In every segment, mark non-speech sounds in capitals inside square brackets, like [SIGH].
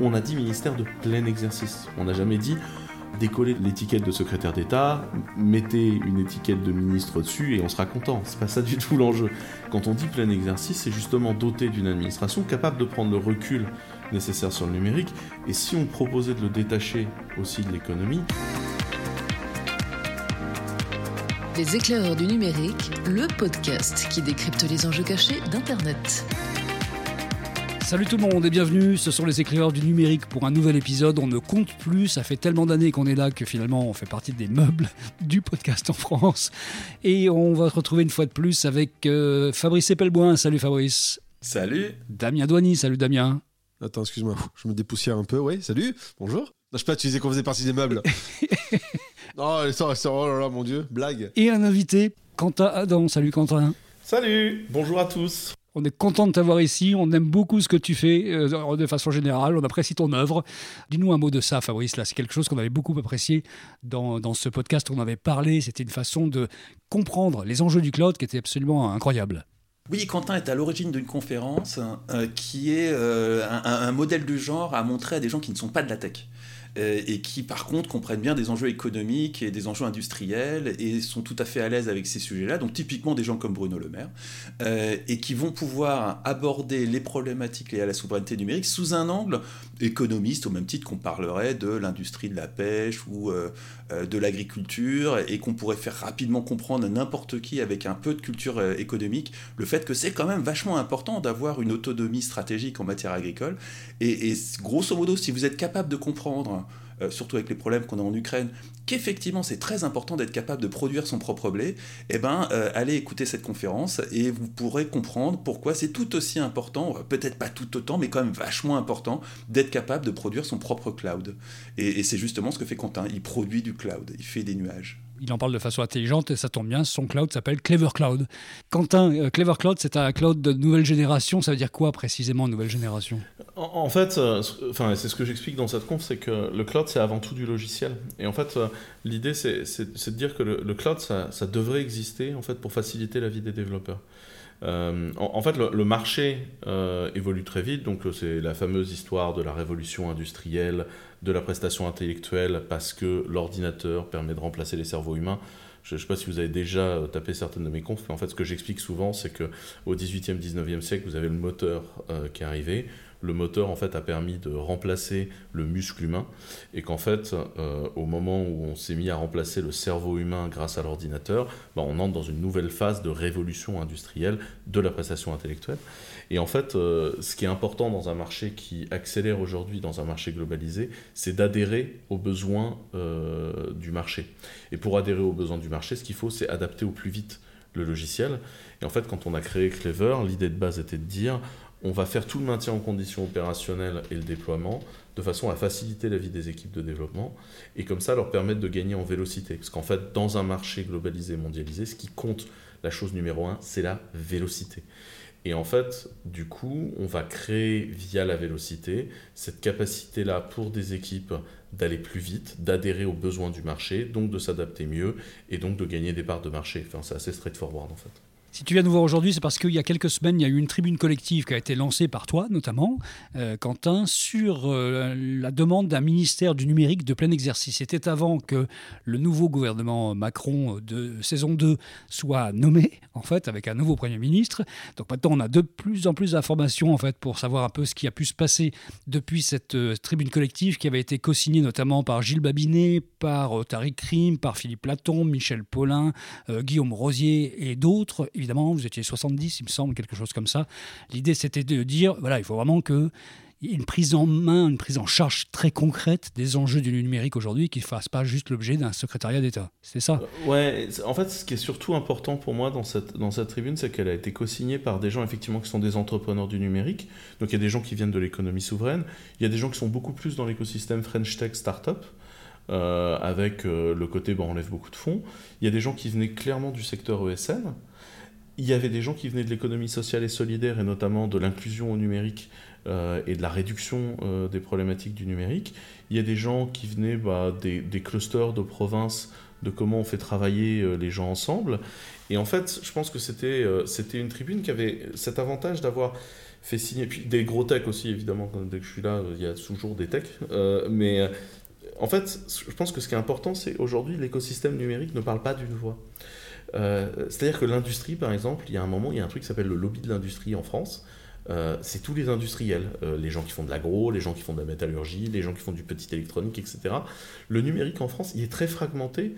on a dit ministère de plein exercice. On n'a jamais dit décoller l'étiquette de secrétaire d'État, mettez une étiquette de ministre dessus et on sera content. C'est pas ça du tout l'enjeu. Quand on dit plein exercice, c'est justement doté d'une administration capable de prendre le recul nécessaire sur le numérique. Et si on proposait de le détacher aussi de l'économie, Les éclaireurs du numérique, le podcast qui décrypte les enjeux cachés d'Internet. Salut tout le monde et bienvenue, ce sont les éclaireurs du numérique pour un nouvel épisode. On ne compte plus, ça fait tellement d'années qu'on est là que finalement on fait partie des meubles [LAUGHS] du podcast en France. Et on va se retrouver une fois de plus avec euh, Fabrice Epelboin. Salut Fabrice. Salut Damien Douany, salut Damien. Attends, excuse-moi, je me dépoussière un peu. Oui, salut, bonjour. Non, je sais pas, tu disais qu'on faisait partie des meubles. [LAUGHS] non, ça, ça, oh là là, mon dieu, blague. Et un invité, Quentin Adam. Salut Quentin. Salut Bonjour à tous On est content de t'avoir ici, on aime beaucoup ce que tu fais euh, de façon générale, on apprécie ton œuvre. Dis-nous un mot de ça, Fabrice, là, c'est quelque chose qu'on avait beaucoup apprécié dans, dans ce podcast, on avait parlé, c'était une façon de comprendre les enjeux du cloud qui était absolument incroyable. Oui, Quentin est à l'origine d'une conférence euh, qui est euh, un, modèle du genre à montrer à des gens qui ne sont pas de la tech. Euh, et qui par contre comprennent bien des enjeux économiques et des enjeux industriels et sont tout à fait à l'aise avec ces sujets-là, donc typiquement des gens comme Bruno Le Maire, et qui vont pouvoir aborder les problématiques liées à la souveraineté numérique sous un angle économiste, au même titre qu'on parlerait de l'industrie de la pêche ou de l'agriculture, et qu'on pourrait faire rapidement comprendre à n'importe qui avec un peu de culture économique le fait que c'est quand même vachement important d'avoir une autonomie stratégique en matière agricole, et, grosso modo, si vous êtes capable de comprendre euh, surtout avec les problèmes qu'on a en Ukraine, qu'effectivement c'est très important d'être capable de produire son propre blé, eh ben, euh, allez écouter cette conférence et vous pourrez comprendre pourquoi c'est tout aussi important, euh, peut-être pas tout autant, mais quand même vachement important, d'être capable de produire son propre cloud. Et, et c'est justement ce que fait Quentin, il produit du cloud, il fait des nuages il en parle de façon intelligente et ça tombe bien, son cloud s'appelle Clever Cloud. Quentin, euh, Clever Cloud, c'est un cloud de nouvelle génération, ça veut dire quoi précisément nouvelle génération? En, fait, euh, c'est ce que j'explique dans cette conf, c'est que le cloud c'est avant tout du logiciel. Et en fait, euh, l'idée c'est de dire que le, cloud ça, devrait exister en fait pour faciliter la vie des développeurs. Euh, en, fait, le, marché évolue très vite, donc c'est la fameuse histoire de la révolution industrielle, de la prestation intellectuelle, parce que l'ordinateur permet de remplacer les cerveaux humains. Je ne sais pas si vous avez déjà tapé certaines de mes confs, mais en fait, ce que j'explique souvent, c'est qu'au 18e, 19e siècle, vous avez le moteur qui est arrivé le moteur en fait a permis de remplacer le muscle humain et qu'en fait euh, au moment où on s'est mis à remplacer le cerveau humain grâce à l'ordinateur, bah, on entre dans une nouvelle phase de révolution industrielle de la prestation intellectuelle. Et en fait, euh, ce qui est important dans un marché qui accélère aujourd'hui, dans un marché globalisé, c'est d'adhérer aux besoins euh, du marché. Et pour adhérer aux besoins du marché, ce qu'il faut, c'est adapter au plus vite le logiciel. Et en fait, quand on a créé Clever, l'idée de base était de dire on va faire tout le maintien en conditions opérationnelles et le déploiement de façon à faciliter la vie des équipes de développement et comme ça leur permettre de gagner en vélocité. Parce qu'en fait, dans un marché globalisé, mondialisé, ce qui compte, la chose numéro un, c'est la vélocité. Et en fait, du coup, on va créer via la vélocité cette capacité-là pour des équipes d'aller plus vite, d'adhérer aux besoins du marché, donc de s'adapter mieux et donc de gagner des parts de marché. Enfin, c'est assez straightforward en fait. Si tu viens nous voir aujourd'hui, c'est parce qu'il y a quelques semaines, il y a eu une tribune collective qui a été lancée par toi, notamment, euh, Quentin, sur euh, la demande d'un ministère du numérique de plein exercice. C'était avant que le nouveau gouvernement Macron de saison 2 soit nommé, en fait, avec un nouveau Premier ministre. Donc maintenant, on a de plus en plus d'informations, en fait, pour savoir un peu ce qui a pu se passer depuis cette euh, tribune collective qui avait été co-signée notamment par Gilles Babinet, par Tariq Krim, par Philippe Platon, Michel Paulin, Guillaume Rosier et d'autres, évidemment, vous étiez 70, il me semble, quelque chose comme ça. L'idée, c'était de dire, voilà, il faut vraiment que une prise en main, une prise en charge très concrète des enjeux du numérique aujourd'hui qui ne fasse pas juste l'objet d'un secrétariat d'État. C'est ça euh, Ouais, en fait, ce qui est surtout important pour moi dans cette, dans cette tribune, c'est qu'elle a été co-signée par des gens effectivement qui sont des entrepreneurs du numérique. Donc il y a des gens qui viennent de l'économie souveraine, il y a des gens qui sont beaucoup plus dans l'écosystème French Tech Startup. Euh, avec euh, le côté bon, on lève beaucoup de fonds. Il y a des gens qui venaient clairement du secteur ESN, il y avait des gens qui venaient de l'économie sociale et solidaire, et notamment de l'inclusion au numérique euh, et de la réduction euh, des problématiques du numérique. Il y a des gens qui venaient bah, des, clusters de provinces, de comment on fait travailler euh, les gens ensemble. Et en fait, je pense que c'était c'était une tribune qui avait cet avantage d'avoir fait signer, puis des gros techs aussi, évidemment, dès que je suis là, il y a toujours des techs, mais en fait, je pense que ce qui est important, c'est aujourd'hui, l'écosystème numérique ne parle pas d'une voix. C'est-à-dire que l'industrie, par exemple, il y a un moment, il y a un truc qui s'appelle le lobby de l'industrie en France, euh, c'est tous les industriels, euh, les gens qui font de l'agro, les gens qui font de la métallurgie, les gens qui font du petit électronique, etc. Le numérique en France, il est très fragmenté.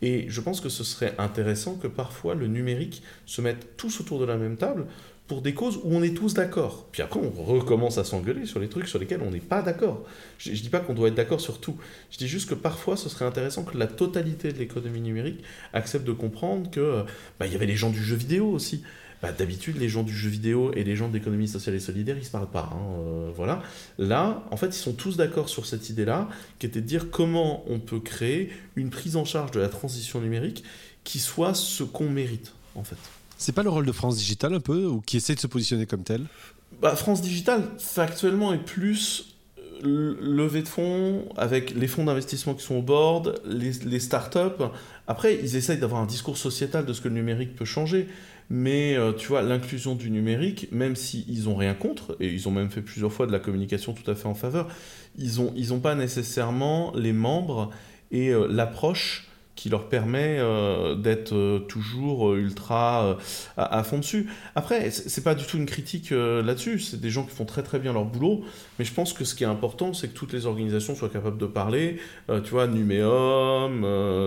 Et je pense que ce serait intéressant que parfois le numérique se mette tous autour de la même table pour des causes où on est tous d'accord. Puis après, on recommence à s'engueuler sur les trucs sur lesquels on n'est pas d'accord. Je ne dis pas qu'on doit être d'accord sur tout. Je dis juste que parfois, ce serait intéressant que la totalité de l'économie numérique accepte de comprendre que euh, bah, y avait les gens du jeu vidéo aussi. Bah, d'habitude, les gens du jeu vidéo et les gens de l'économie sociale et solidaire, ils se parlent pas. Hein, euh, voilà. Là, en fait, ils sont tous d'accord sur cette idée-là, qui était de dire comment on peut créer une prise en charge de la transition numérique qui soit ce qu'on mérite, en fait. C'est pas le rôle de France Digital un peu, ou qui essaie de se positionner comme tel? Bah, France Digital, factuellement, est plus euh, levée de fonds avec les fonds d'investissement qui sont au board, les, les startups. Après, ils essayent d'avoir un discours sociétal de ce que le numérique peut changer. Mais euh, tu vois, l'inclusion du numérique, même s'ils n'ont rien contre, et ils ont même fait plusieurs fois de la communication tout à fait en faveur, ils n'ont ils ont pas nécessairement les membres et euh, l'approche qui leur permet euh, d'être euh, toujours euh, ultra à, fond dessus. Après, c'est pas du tout une critique là-dessus, c'est des gens qui font très très bien leur boulot, mais je pense que ce qui est important, c'est que toutes les organisations soient capables de parler. tu vois, Numéum,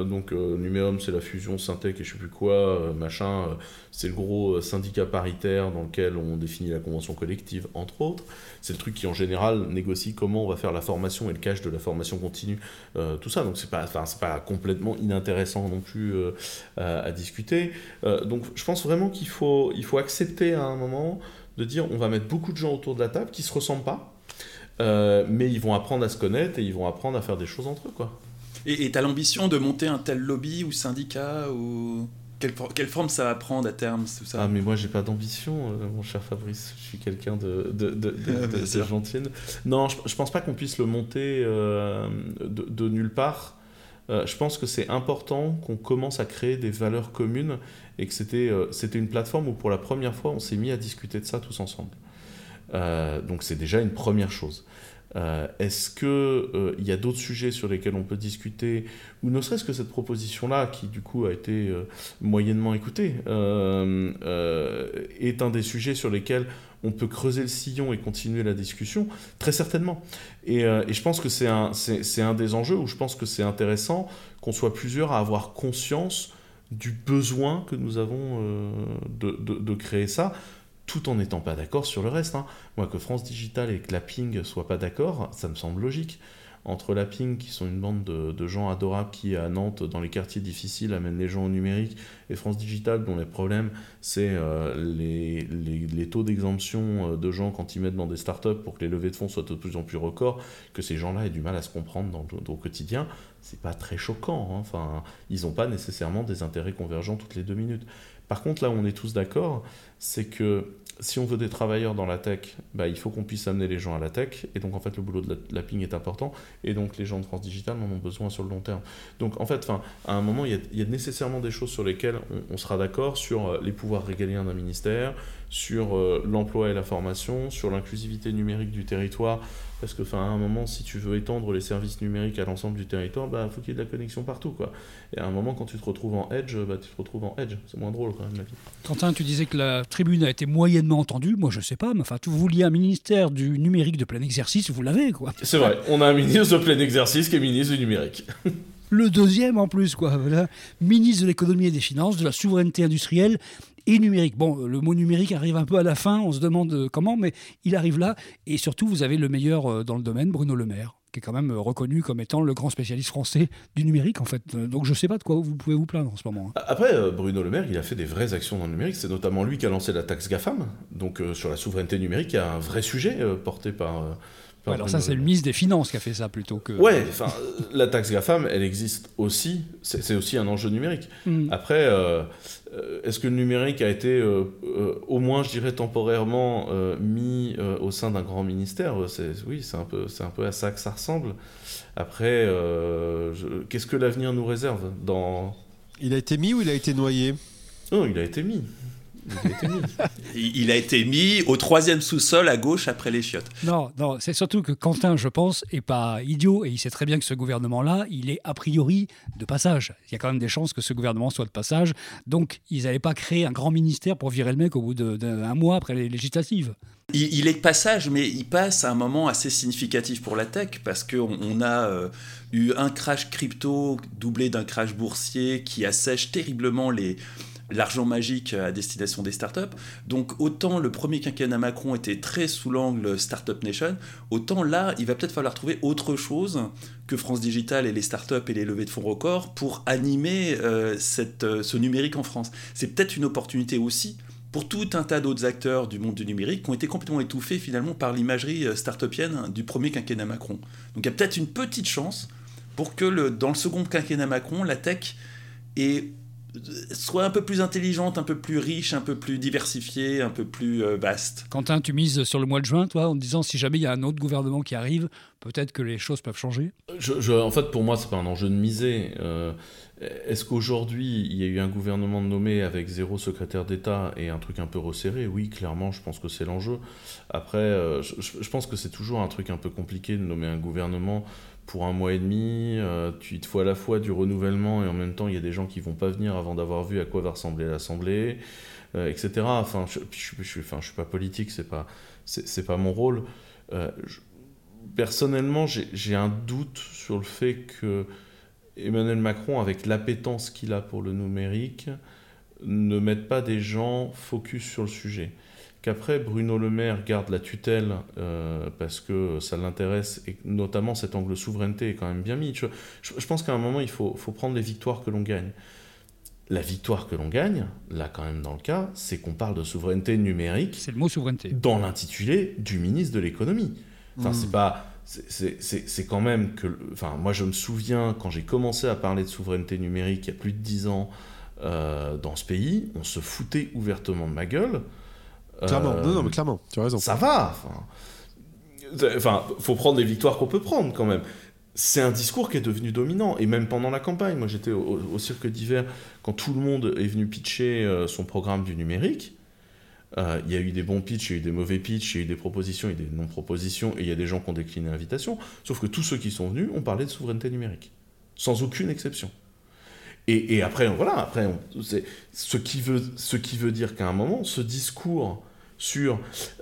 donc Numéum c'est la fusion Syntec et je sais plus quoi, machin, c'est le gros syndicat paritaire dans lequel on définit la convention collective, entre autres. C'est le truc qui en général négocie comment on va faire la formation et le cache de la formation continue, tout ça, donc c'est pas, pas complètement inintéressant intéressant non plus euh, à, discuter. Euh, donc je pense vraiment qu'il faut, il faut accepter à un moment de dire on va mettre beaucoup de gens autour de la table qui se ressemblent pas, euh, mais ils vont apprendre à se connaître et ils vont apprendre à faire des choses entre eux. Quoi. Et tu as l'ambition de monter un tel lobby ou syndicat ou... Quelle, quelle, forme ça va prendre à terme tout ça? Ah mais moi j'ai pas d'ambition, mon cher Fabrice. Je suis quelqu'un de, de, de, de, [LAUGHS] gentil. Non, je, je pense pas qu'on puisse le monter de, nulle part. Euh, je pense que c'est important qu'on commence à créer des valeurs communes et que c'était euh, c'était une plateforme où pour la première fois on s'est mis à discuter de ça tous ensemble. Euh, donc c'est déjà une première chose. Est-ce qu'il il y a d'autres sujets sur lesquels on peut discuter, ou ne serait-ce que cette proposition-là, qui du coup a été moyennement écoutée, est un des sujets sur lesquels on peut creuser le sillon et continuer la discussion? Très certainement. Et, euh, je pense que c'est un, un, des enjeux où je pense que c'est intéressant qu'on soit plusieurs à avoir conscience du besoin que nous avons euh, de, créer ça, tout en n'étant pas d'accord sur le reste. Hein. Moi, que France Digital et que la Ping soient pas d'accord, ça me semble logique entre la Ping, qui sont une bande de, gens adorables qui, à Nantes, dans les quartiers difficiles, amènent les gens au numérique, et France Digital, dont les problèmes, c'est euh, les, taux d'exemption euh, de gens quand ils mettent dans des startups pour que les levées de fonds soient de plus en plus records, que ces gens-là aient du mal à se comprendre dans, dans, au quotidien, c'est pas très choquant. Hein. Enfin, ils n'ont pas nécessairement des intérêts convergents toutes les deux minutes. Par contre, là où on est tous d'accord, c'est que si on veut des travailleurs dans la tech, bah, il faut qu'on puisse amener les gens à la tech. Et donc, en fait, le boulot de la, ping est important. Et donc, les gens de France Digital en ont besoin sur le long terme. Donc, en fait, à un moment, il y, a, nécessairement des choses sur lesquelles on, sera d'accord sur euh, les pouvoirs régaliens d'un ministère, sur euh, l'emploi et la formation, sur l'inclusivité numérique du territoire. Parce que, enfin, à un moment, si tu veux étendre les services numériques à l'ensemble du territoire, il bah, faut qu'il y ait de la connexion partout. Quoi. Et à un moment, quand tu te retrouves en Edge, bah, tu te retrouves en Edge. C'est moins drôle, quand même, la vie. Quentin, tu disais que la tribune a été moyennement entendue. Moi, je sais pas, mais enfin, vous vouliez un ministère du numérique de plein exercice, vous l'avez, quoi. C'est vrai, on a un ministre de plein exercice qui est ministre du numérique. le deuxième en plus, quoi. Voilà. Ministre de l'économie et des finances, de la souveraineté industrielle et numérique. Bon, le mot numérique arrive un peu à la fin, on se demande euh, comment, mais il arrive là. Et surtout, vous avez le meilleur euh, dans le domaine, Bruno Le Maire qui est quand même euh, reconnu comme étant le grand spécialiste français du numérique, en fait. Donc je ne sais pas de quoi vous pouvez vous plaindre en ce moment. Hein. Après, Bruno Le Maire, il a fait des vraies actions dans le numérique. C'est notamment lui qui a lancé la taxe GAFAM. Donc sur la souveraineté numérique, il y a un vrai sujet porté par alors ça, c'est le ministre des Finances qui a fait ça plutôt que... Ouais, enfin, la taxe GAFAM, elle existe aussi, c'est aussi un enjeu numérique. Mm. Après, est-ce que le numérique a été, euh, au moins, je dirais, temporairement mis au sein d'un grand ministère? Oui, c'est un, peu, un peu à ça que ça ressemble. Après, qu'est-ce que l'avenir nous réserve dans... Il a été mis ou il a été noyé? Non, il a été mis. Il a été mis. [LAUGHS] Il a été mis au troisième sous-sol à gauche après les chiottes. Non, non, c'est surtout que Quentin, je pense, est pas idiot et il sait très bien que ce gouvernement-là, il est a priori de passage. Il y a quand même des chances que ce gouvernement soit de passage. Donc, ils n'allaient pas créer un grand ministère pour virer le mec au bout d'un mois après les législatives. Il, est de passage, mais il passe à un moment assez significatif pour la tech parce qu'on on a euh, eu un crash crypto doublé d'un crash boursier qui assèche terriblement les, l'argent magique à destination des startups. Donc autant le premier quinquennat Macron était très sous l'angle Startup Nation, autant là, il va peut-être falloir trouver autre chose que France Digital et les startups et les levées de fonds records pour animer euh, euh, ce numérique en France. C'est peut-être une opportunité aussi pour tout un tas d'autres acteurs du monde du numérique qui ont été complètement étouffés finalement par l'imagerie euh, startupienne du premier quinquennat Macron. Donc il y a peut-être une petite chance pour que dans le second quinquennat Macron, la tech ait soit un peu plus intelligente, un peu plus riche, un peu plus diversifiée, un peu plus euh, vaste. Quentin, tu mises sur le mois de juin, toi, en disant si jamais il y a un autre gouvernement qui arrive, peut-être que les choses peuvent changer? Je, En fait, pour moi, c'est pas un enjeu de miser. Euh, est-ce qu'aujourd'hui, il y a eu un gouvernement nommé avec zéro secrétaire d'État et un truc un peu resserré? Oui, clairement, je pense que c'est l'enjeu. Après, euh, je, je, pense que c'est toujours un truc un peu compliqué de nommer un gouvernement pour un mois et demi. Euh, tu, il te faut à la fois du renouvellement et en même temps, il y a des gens qui vont pas venir avant d'avoir vu à quoi va ressembler l'Assemblée, euh, etc. Enfin, je, je, enfin, je suis pas politique, c'est pas, c'est pas mon rôle. Euh, personnellement, j'ai un doute sur le fait que Emmanuel Macron, avec l'appétence qu'il a pour le numérique, ne mette pas des gens focus sur le sujet qu'après Bruno Le Maire garde la tutelle euh, parce que ça l'intéresse et notamment cet angle souveraineté est quand même bien mis. Je, pense qu'à un moment il faut, faut, prendre les victoires que l'on gagne. La victoire que l'on gagne, là quand même dans le cas, c'est qu'on parle de souveraineté numérique. C'est le mot souveraineté. Dans l'intitulé du ministre de l'économie. Enfin, c'est mmh. pas. C'est quand même que. Enfin, moi je me souviens quand j'ai commencé à parler de souveraineté numérique il y a plus de dix ans euh, dans ce pays, on se foutait ouvertement de ma gueule. Clairement, non, non, mais clairement, tu as raison. Ça va. Enfin, faut prendre les victoires qu'on peut prendre quand même. C'est un discours qui est devenu dominant, et même pendant la campagne. Moi, j'étais au, cirque d'hiver quand tout le monde est venu pitcher euh, son programme du numérique. Euh, il y a eu des bons pitchs, il y a eu des mauvais pitchs, il y a eu des propositions et des non-propositions, et il y a des gens qui ont décliné l'invitation. Sauf que tous ceux qui sont venus ont parlé de souveraineté numérique, sans aucune exception. Et, après, voilà, après, ce, qui veut, ce qui veut dire qu'à un moment, ce discours sur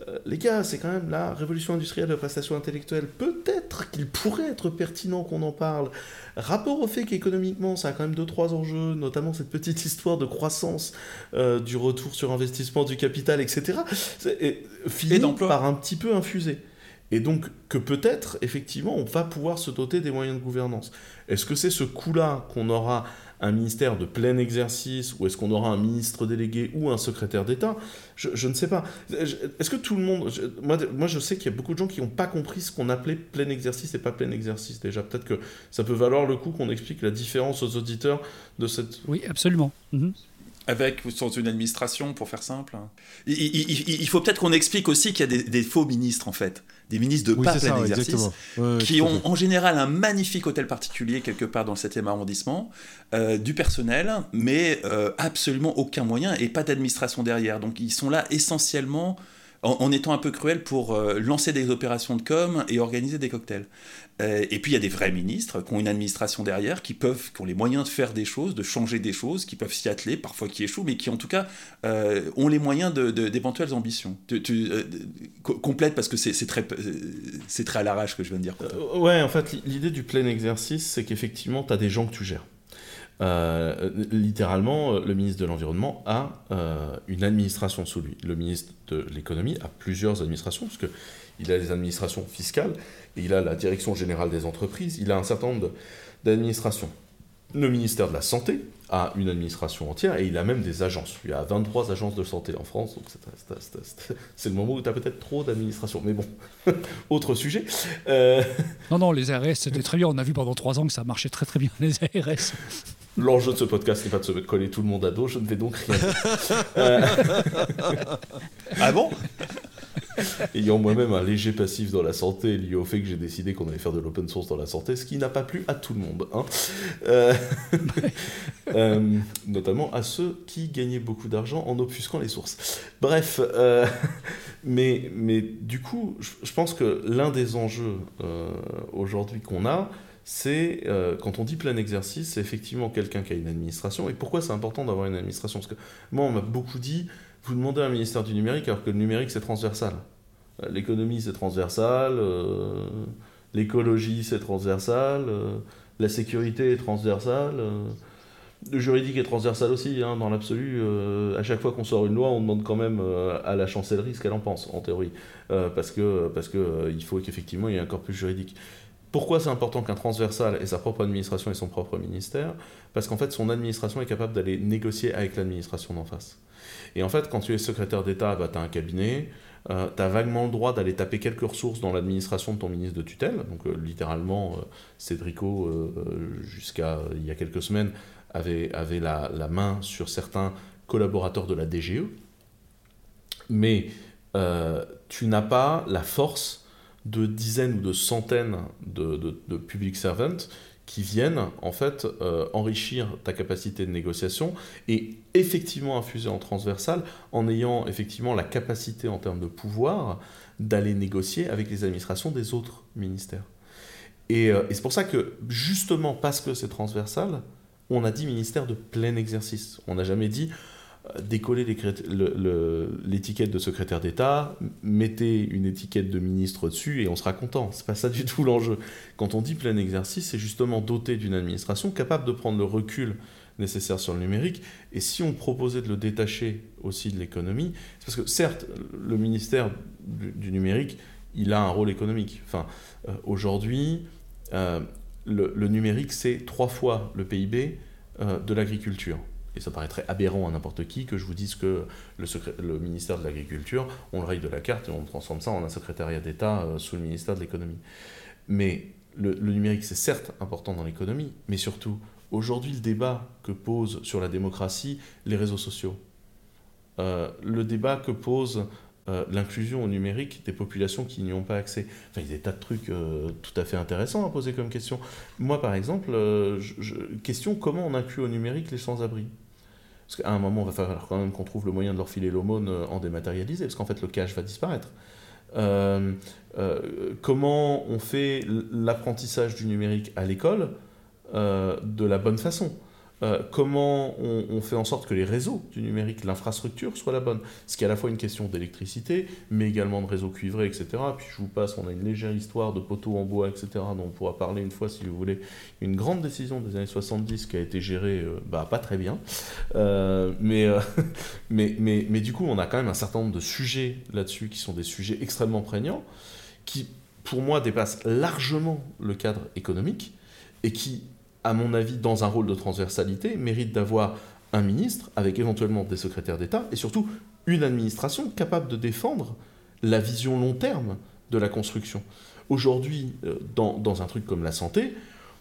euh, les gars, c'est quand même la révolution industrielle de la prestation intellectuelle, peut-être qu'il pourrait être pertinent qu'on en parle. Rapport au fait qu'économiquement, ça a quand même deux, trois enjeux, notamment cette petite [LAUGHS] histoire de croissance euh, du retour sur investissement du capital, etc. Et, finit par un petit peu infuser. Et donc que peut-être, effectivement, on va pouvoir se doter des moyens de gouvernance. Est-ce que c'est ce coup-là qu'on aura un ministère de plein exercice ou est-ce qu'on aura un ministre délégué ou un secrétaire d'État? Je, ne sais pas. Est-ce que tout le monde... moi, moi, je sais qu'il y a beaucoup de gens qui n'ont pas compris ce qu'on appelait plein exercice et pas plein exercice déjà. Peut-être que ça peut valoir le coup qu'on explique la différence aux auditeurs de cette... Oui, absolument. Mhm. Avec ou sans une administration, pour faire simple. Il, faut peut-être qu'on explique aussi qu'il y a des, faux ministres, en fait. Des ministres de pas plein exercice, qui ont en général un magnifique hôtel particulier quelque part dans le 7e arrondissement, euh, du personnel, mais euh, absolument aucun moyen et pas d'administration derrière. Donc ils sont là essentiellement en, étant un peu cruel pour euh, lancer des opérations de com et organiser des cocktails. Euh, et puis il y a des vrais ministres qui ont une administration derrière, qui peuvent, qui ont les moyens de faire des choses, de changer des choses, qui peuvent s'y atteler, parfois qui échouent, mais qui en tout cas euh, ont les moyens d'éventuelles de, ambitions. Tu, complète parce que c'est très, c'est très à l'arrache que je viens de dire. ouais, en fait, l'idée du plein exercice, c'est qu'effectivement, tu as des gens que tu gères. Euh, littéralement, le ministre de l'Environnement a euh, une administration sous lui. Le ministre de l'Économie a plusieurs administrations, parce qu'il a les administrations fiscales, il a la direction générale des entreprises, il a un certain nombre d'administrations. Le ministère de la Santé a une administration entière et il a même des agences. Il y a 23 agences de santé en France, donc c'est le moment où tu as peut-être trop d'administration. Mais bon, [LAUGHS] autre sujet. Euh, non, non, les ARS, c'était très bien. On a vu pendant trois ans que ça marchait très très bien, les ARS. L'enjeu de ce podcast n'est pas de se coller tout le monde à dos, je ne vais donc rien dire. [LAUGHS] Euh, ah bon? Ayant moi-même un léger passif dans la santé lié au fait que j'ai décidé qu'on allait faire de l'open source dans la santé, ce qui n'a pas plu à tout le monde, hein. euh, [LAUGHS] euh, notamment à ceux qui gagnaient beaucoup d'argent en obfusquant les sources. Bref, mais, mais du coup, je pense que l'un des enjeux aujourd'hui qu'on a, c'est quand on dit plein exercice, c'est effectivement quelqu'un qui a une administration. Et pourquoi c'est important d'avoir une administration? Parce que moi, on m'a beaucoup dit vous demandez un ministère du numérique alors que le numérique c'est transversal. Euh, l'économie c'est transversal, euh, l'écologie c'est transversal, euh, la sécurité est transversale, le juridique est transversal aussi, hein, dans l'absolu. à chaque fois qu'on sort une loi, on demande quand même à la chancellerie ce qu'elle en pense, en théorie, parce que parce que il faut qu'effectivement il y ait un corpus juridique. Pourquoi c'est important qu'un transversal ait sa propre administration et son propre ministère? Parce qu'en fait, son administration est capable d'aller négocier avec l'administration d'en face. Et en fait, quand tu es secrétaire d'État, bah, tu as un cabinet, euh, tu as vaguement le droit d'aller taper quelques ressources dans l'administration de ton ministre de tutelle. Donc, euh, littéralement, euh, Cédrico, jusqu'à il y a quelques semaines, avait, avait la, la, main sur certains collaborateurs de la DGE. Mais tu n'as pas la force de dizaines ou de centaines de, de, public servants qui viennent en fait euh, enrichir ta capacité de négociation et effectivement infuser en transversal en ayant effectivement la capacité en termes de pouvoir d'aller négocier avec les administrations des autres ministères. Et, euh, et c'est pour ça que justement parce que c'est transversal, on a dit ministère de plein exercice. On n'a jamais dit décoller l'étiquette de secrétaire d'État, mettez une étiquette de ministre dessus et on sera content. C'est pas ça du tout l'enjeu. Quand on dit plein exercice, c'est justement doté d'une administration capable de prendre le recul nécessaire sur le numérique. Et si on proposait de le détacher aussi de l'économie, c'est parce que certes, le ministère du, numérique, il a un rôle économique. Enfin, euh, aujourd'hui, euh, le, numérique, c'est trois fois le PIB euh, de l'agriculture et ça paraîtrait aberrant à n'importe qui que je vous dise que le, le ministère de l'Agriculture, on le raye de la carte et on transforme ça en un secrétariat d'État euh, sous le ministère de l'Économie. Mais le, numérique, c'est certes important dans l'économie, mais surtout, aujourd'hui, le débat que posent sur la démocratie les réseaux sociaux, euh, le débat que pose euh, l'inclusion au numérique des populations qui n'y ont pas accès. Enfin, il y a des tas de trucs tout à fait intéressants à poser comme question. Moi, par exemple, question comment on inclut au numérique les sans-abri? Parce qu'à un moment, il va falloir quand même qu'on trouve le moyen de leur filer l'aumône euh, en dématérialisé, parce qu'en fait, le cash va disparaître. Euh, euh, comment on fait l'apprentissage du numérique à l'école de la bonne façon? Euh, comment on, fait en sorte que les réseaux du numérique, l'infrastructure soit la bonne? Ce qui est à la fois une question d'électricité, mais également de réseaux cuivrés, etc. Puis je vous passe, on a une légère histoire de poteaux en bois, etc., dont on pourra parler une fois si vous voulez. Une grande décision des années 70 qui a été gérée euh, bah, pas très bien. Euh, mais, [LAUGHS] mais, mais, mais du coup, on a quand même un certain nombre de sujets là-dessus qui sont des sujets extrêmement prégnants, qui pour moi dépassent largement le cadre économique et qui à mon avis, dans un rôle de transversalité, mérite d'avoir un ministre avec éventuellement des secrétaires d'État et surtout une administration capable de défendre la vision long terme de la construction. Aujourd'hui, euh, dans, un truc comme la santé,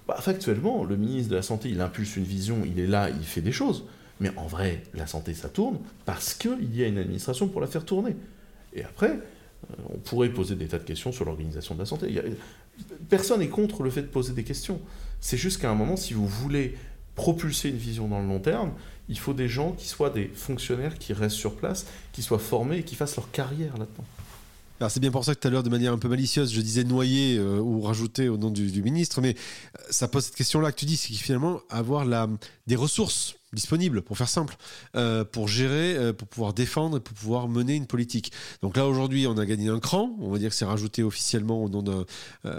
bah, factuellement, le ministre de la Santé, il impulse une vision, il est là, il fait des choses. Mais en vrai, la santé, ça tourne parce qu'il y a une administration pour la faire tourner. Et après, euh, on pourrait poser des tas de questions sur l'organisation de la santé. Personne n'est contre le fait de poser des questions. C'est juste qu'à un moment, si vous voulez propulser une vision dans le long terme, il faut des gens qui soient des fonctionnaires, qui restent sur place, qui soient formés et qui fassent leur carrière là-dedans. Alors c'est bien pour ça que tout à l'heure, de manière un peu malicieuse, je disais noyer euh, ou rajouter au nom du, ministre, mais euh, ça pose cette question-là que tu dis, c'est finalement avoir la, des ressources disponibles, pour faire simple, euh, pour gérer, pour pouvoir défendre pour pouvoir mener une politique. Donc là, aujourd'hui, on a gagné un cran, on va dire que c'est rajouté officiellement au nom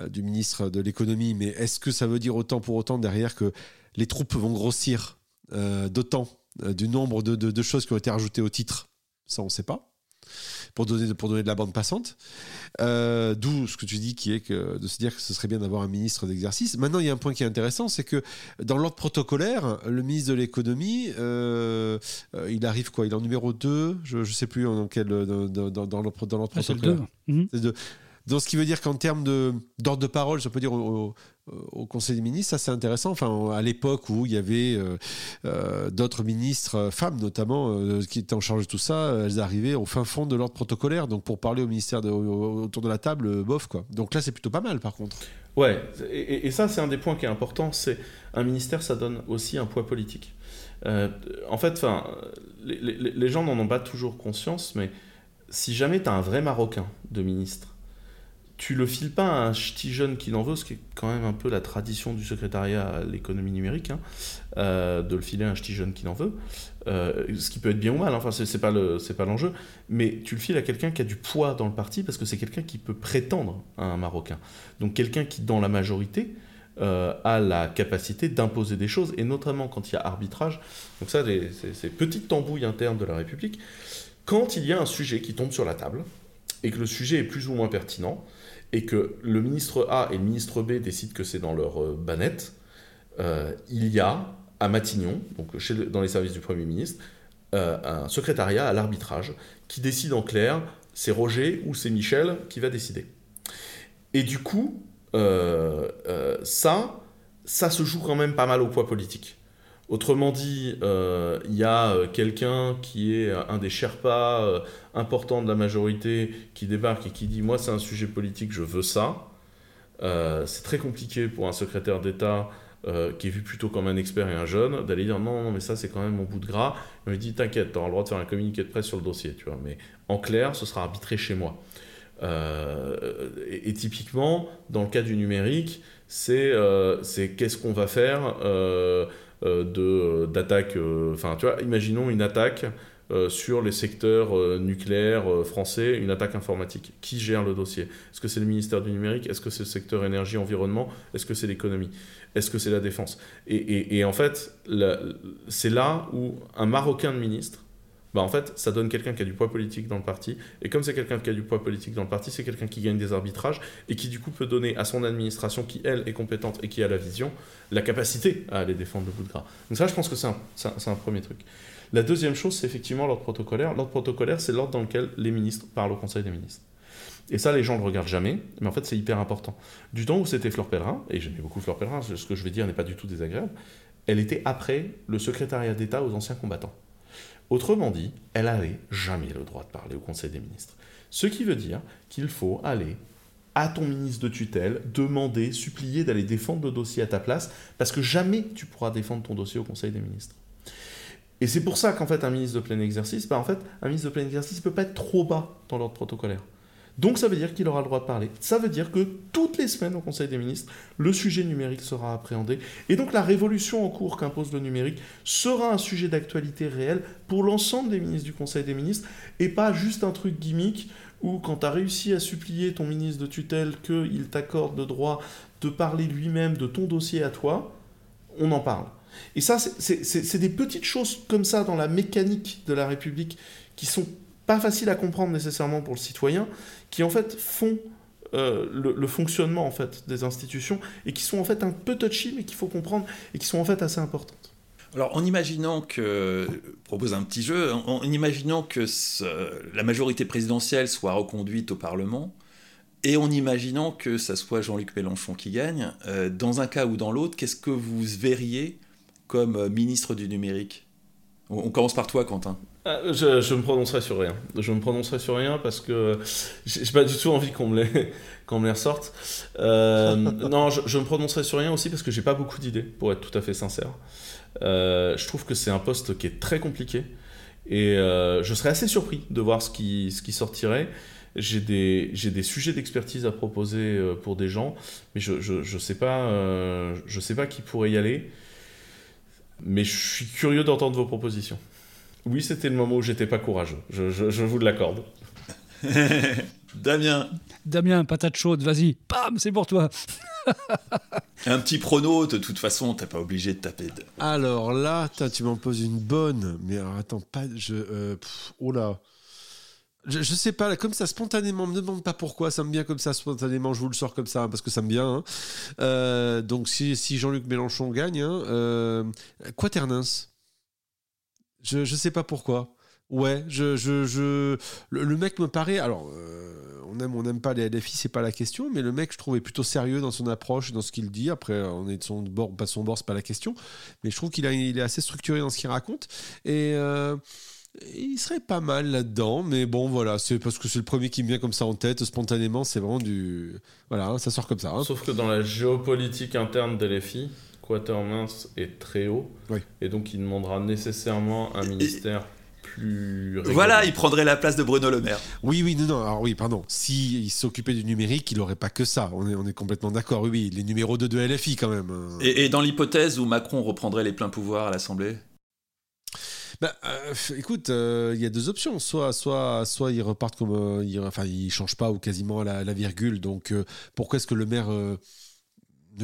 du ministre de l'économie, mais est-ce que ça veut dire autant pour autant derrière que les troupes vont grossir d'autant du nombre de, de choses qui ont été rajoutées au titre? Ça, on ne sait pas pour donner, pour donner de la bande passante. Euh, d'où ce que tu dis qui est que, de se dire que ce serait bien d'avoir un ministre d'exercice. Maintenant, il y a un point qui est intéressant, c'est que dans l'ordre protocolaire, le ministre de l'économie, euh, euh, il arrive quoi? Il est en numéro 2, je ne sais plus dans, quel, dans, dans, dans l'ordre protocolaire. C'est Donc, ce qui veut dire qu'en termes d'ordre de, parole, je peux dire au, au, Conseil des ministres, ça c'est intéressant. Enfin, à l'époque où il y avait euh, euh, d'autres ministres, femmes notamment, qui étaient en charge de tout ça, elles arrivaient au fin fond de l'ordre protocolaire. Donc, pour parler au ministère autour de la table, bof quoi. Donc là, c'est plutôt pas mal par contre. Ouais, et, ça c'est un des points qui est important. C'est un ministère, ça donne aussi un poids politique. Euh, en fait, les, les, gens n'en ont pas toujours conscience, mais si jamais tu as un vrai Marocain de ministre, tu le files pas à un petit jeune qui n'en veut, ce qui est quand même un peu la tradition du secrétariat à l'économie numérique, hein, euh, de le filer à un petit jeune qui n'en veut, euh, ce qui peut être bien ou mal, hein, enfin c'est pas l'enjeu, mais tu le files à quelqu'un qui a du poids dans le parti parce que c'est quelqu'un qui peut prétendre à un Marocain, donc quelqu'un qui dans la majorité euh, a la capacité d'imposer des choses, et notamment quand il y a arbitrage. Donc ça, c'est ces petites tambouilles internes de la République. Quand il y a un sujet qui tombe sur la table, et que le sujet est plus ou moins pertinent, et que le ministre A et le ministre B décident que c'est dans leur euh, banette, euh, il y a à Matignon, donc dans les services du Premier ministre, un secrétariat à l'arbitrage qui décide en clair, c'est Roger ou c'est Michel qui va décider. Et du coup, euh, euh, ça, ça se joue quand même pas mal au poids politique. Autrement dit, euh, il y a quelqu'un qui est un des Sherpas importants de la majorité qui débarque et qui dit Moi, c'est un sujet politique, je veux ça. c'est très compliqué pour un secrétaire d'État qui est vu plutôt comme un expert et un jeune d'aller dire Non, non, mais ça, c'est quand même mon bout de gras. Il me dit T'inquiète, tu auras le droit de faire un communiqué de presse sur le dossier, tu vois. Mais en clair, ce sera arbitré chez moi. Euh, et, typiquement, dans le cas du numérique, c'est euh, qu'est-ce qu'on va faire euh, d'attaque. Enfin, tu vois, imaginons une attaque sur les secteurs nucléaires français, une attaque informatique. Qui gère le dossier? Est-ce que c'est le ministère du numérique? Est-ce que c'est le secteur énergie-environnement Est-ce que c'est l'économie? Est-ce que c'est la défense? Et, et, en fait, c'est là où un Marocain de ministre bah en fait, ça donne quelqu'un qui a du poids politique dans le parti. Et comme c'est quelqu'un qui a du poids politique dans le parti, c'est quelqu'un qui gagne des arbitrages et qui du coup peut donner à son administration, qui elle est compétente et qui a la vision, la capacité à aller défendre le bout de gras. Donc ça, je pense que c'est un, un, premier truc. La deuxième chose, c'est effectivement l'ordre protocolaire. L'ordre protocolaire, c'est l'ordre dans lequel les ministres parlent au Conseil des ministres. Et ça, les gens ne le regardent jamais, mais en fait, c'est hyper important. Du temps où c'était Fleur Pellerin, et j'aimais beaucoup Fleur Pellerin, ce que je vais dire n'est pas du tout désagréable, elle était après le secrétariat d'État aux anciens combattants. Autrement dit, elle n'avait jamais le droit de parler au Conseil des ministres. Ce qui veut dire qu'il faut aller à ton ministre de tutelle, demander, supplier d'aller défendre le dossier à ta place, parce que jamais tu pourras défendre ton dossier au Conseil des ministres. Et c'est pour ça qu'en fait, un ministre de plein exercice, bah en fait, un ministre de plein exercice ne peut pas être trop bas dans l'ordre protocolaire. Donc ça veut dire qu'il aura le droit de parler. Ça veut dire que toutes les semaines au Conseil des ministres, le sujet numérique sera appréhendé. Et donc la révolution en cours qu'impose le numérique sera un sujet d'actualité réel pour l'ensemble des ministres du Conseil des ministres et pas juste un truc gimmick où quand tu as réussi à supplier ton ministre de tutelle qu'il t'accorde le droit de parler lui-même de ton dossier à toi, on en parle. Et ça, c'est des petites choses comme ça dans la mécanique de la République qui sont pas facile à comprendre nécessairement pour le citoyen, qui en fait font euh, le, fonctionnement en fait des institutions et qui sont en fait un peu touchy mais qu'il faut comprendre et qui sont en fait assez importantes. Alors en imaginant que, propose un petit jeu, en, imaginant que la majorité présidentielle soit reconduite au Parlement, et en imaginant que ça soit Jean-Luc Mélenchon qui gagne, euh, dans un cas ou dans l'autre, qu'est-ce que vous verriez comme euh, ministre du numérique? On commence par toi, Quentin. Ah, je, je me prononcerai sur rien. Je me prononcerai sur rien parce que j'ai pas du tout envie qu'on me les, [LAUGHS] qu'on me les ressorte. Euh, non, je, me prononcerai sur rien aussi parce que j'ai pas beaucoup d'idées, pour être tout à fait sincère. Euh, je trouve que c'est un poste qui est très compliqué et euh, je serais assez surpris de voir ce qui, ce qui sortirait. J'ai des, j'ai des sujets d'expertise à proposer pour des gens, mais je, je, je sais je sais pas qui pourrait y aller. Mais je suis curieux d'entendre vos propositions. Oui, c'était le moment où j'étais pas courageux. Je, je, vous l'accorde. [LAUGHS] Damien. Damien, patate chaude, vas-y. Pam, c'est pour toi. [LAUGHS] Un petit prono, de toute façon, t'es pas obligé de taper. Alors là, tu m'en poses une bonne. Mais attends, pas. Je, euh, oh là. Je, je, sais pas, comme ça, spontanément, me demande pas pourquoi, ça me vient comme ça, spontanément, je vous le sors comme ça, parce que ça me vient. Hein. Euh, donc, si, si Jean-Luc Mélenchon gagne, hein, euh. Je ne sais pas pourquoi. Ouais, je, je, je... Le, mec me paraît. Alors, euh, on aime, on n'aime pas les LFI, c'est pas la question, mais le mec, je trouve, est plutôt sérieux dans son approche, dans ce qu'il dit. Après, on est de son bord, pas de son bord, pas la question. Mais je trouve qu'il il est assez structuré dans ce qu'il raconte. Et. Euh, il serait pas mal là-dedans, mais bon, voilà, c'est parce que c'est le premier qui me vient comme ça en tête, spontanément, c'est vraiment du. Voilà, ça sort comme ça. Hein. Sauf que dans la géopolitique interne des LFI, Quatermain est très haut, et donc il demandera nécessairement un ministère. Plus voilà, il prendrait la place de Bruno Le Maire. Oui, oui, non, non. Alors oui, pardon. S'il s'occupait du numérique, il n'aurait pas que ça. On est, on est complètement d'accord. Oui, oui, les numéros 2 de LFI quand même. Hein. Et, et dans l'hypothèse où Macron reprendrait les pleins pouvoirs à l'Assemblée? Bah, euh, écoute, euh, il y a deux options. Soit, soit, soit ils repartent comme, euh, il, enfin, ils changent pas ou quasiment la, la virgule. Donc, pourquoi est-ce que le maire ne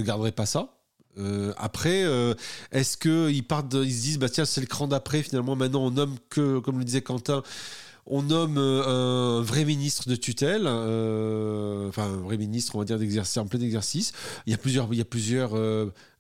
garderait pas ça? Après, est-ce qu'ils partent, ils se disent, bah tiens, c'est le cran d'après. Finalement, maintenant, on nomme que, comme le disait Quentin, on nomme un vrai ministre de tutelle, enfin un vrai ministre, on va dire, d'exercice en plein exercice. Il y a plusieurs, il y a plusieurs